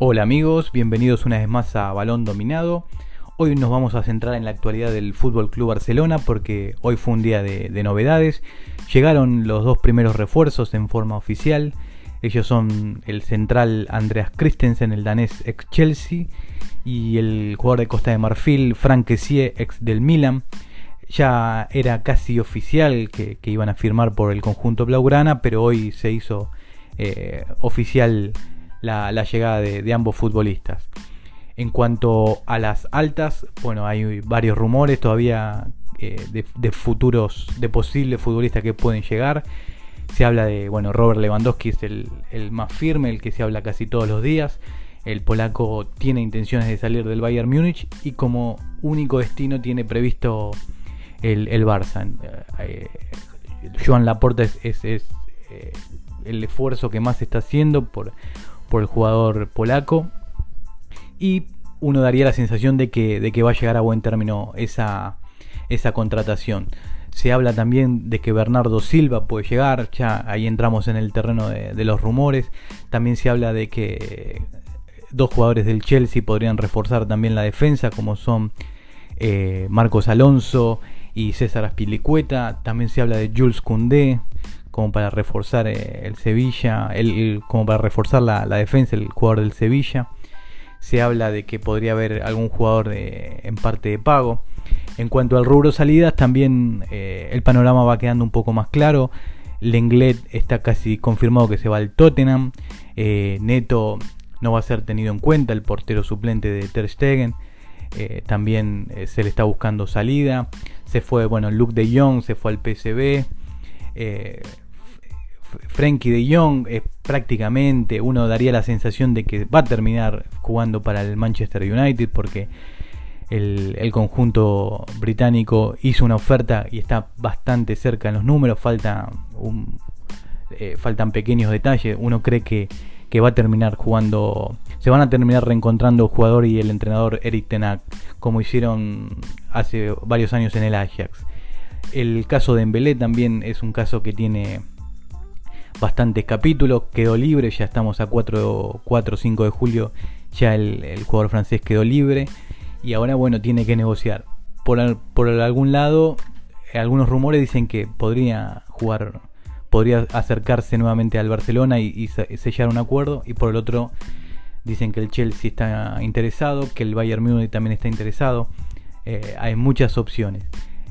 Hola amigos, bienvenidos una vez más a Balón Dominado. Hoy nos vamos a centrar en la actualidad del Fútbol Club Barcelona porque hoy fue un día de, novedades. Llegaron los dos primeros refuerzos en forma oficial. Ellos son el central Andreas Christensen, el danés ex Chelsea, y el jugador de Costa de Marfil, Frank Kessie, ex del Milan. Ya era casi oficial que, iban a firmar por el conjunto Blaugrana, pero hoy se hizo eh, oficial la, llegada de, ambos futbolistas. En cuanto a las altas, bueno, hay varios rumores todavía eh, de, futuros, de posibles futbolistas que pueden llegar. Se habla de, bueno, Robert Lewandowski es el, más firme, el que se habla casi todos los días. El polaco tiene intenciones de salir del Bayern Múnich y como único destino tiene previsto el, Barça. Eh, Joan Laporta es, eh, el esfuerzo que más está haciendo por, por el jugador polaco. Y uno daría la sensación de que, de que va a llegar a buen término esa, esa contratación. Se habla también de que Bernardo Silva puede llegar, ya ahí entramos en el terreno de, los rumores. También se habla de que dos jugadores del Chelsea podrían reforzar también la defensa, como son eh, Marcos Alonso y César Aspilicueta. También se habla de Jules Koundé, como para reforzar eh, el Sevilla, el, como para reforzar la, defensa, el jugador del Sevilla. Se habla de que podría haber algún jugador en parte de pago. En cuanto al rubro salidas, también eh, el panorama va quedando un poco más claro. Lenglet está casi confirmado que se va al Tottenham. Eh, Neto no va a ser tenido en cuenta, el portero suplente de Ter Stegen. también se le está buscando salida. Se fue, bueno, Luke de Jong se fue al PSV. Frankie de Jong es prácticamente, uno daría la sensación de que va a terminar jugando para el Manchester United porque el, conjunto británico hizo una oferta y está bastante cerca en los números, falta eh, faltan pequeños detalles, uno cree que, va a terminar jugando, se van a terminar reencontrando el jugador y el entrenador Eric Tenak, como hicieron hace varios años en el Ajax. El caso de Embelé también es un caso que tiene bastantes capítulos, quedó libre, ya estamos a 4 o 5 de julio, ya el, jugador francés quedó libre y ahora bueno, tiene que negociar. Por, por algún lado, algunos rumores dicen que podría jugar, podría acercarse nuevamente al Barcelona y, sellar un acuerdo y por el otro dicen que el Chelsea está interesado, que el Bayern Múnich también está interesado. Eh, hay muchas opciones.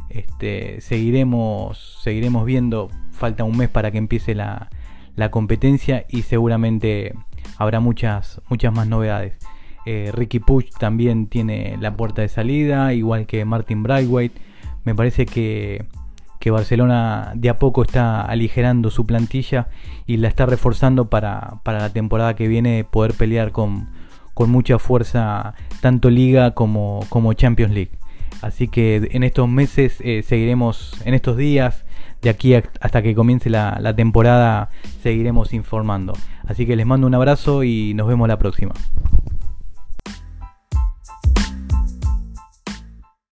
Este, seguiremos, seguiremos viendo. Falta un mes para que empiece la, la competencia y seguramente habrá muchas, muchas más novedades. Eh, Ricky Puch también tiene la puerta de salida, igual que Martin Brightwhite. Me parece que, Barcelona de a poco está aligerando su plantilla y la está reforzando para, la temporada que viene poder pelear con, mucha fuerza tanto Liga como, como Champions League. Así que en estos meses eh, seguiremos, en estos días, de aquí hasta que comience la, temporada seguiremos informando. Así que les mando un abrazo y nos vemos la próxima.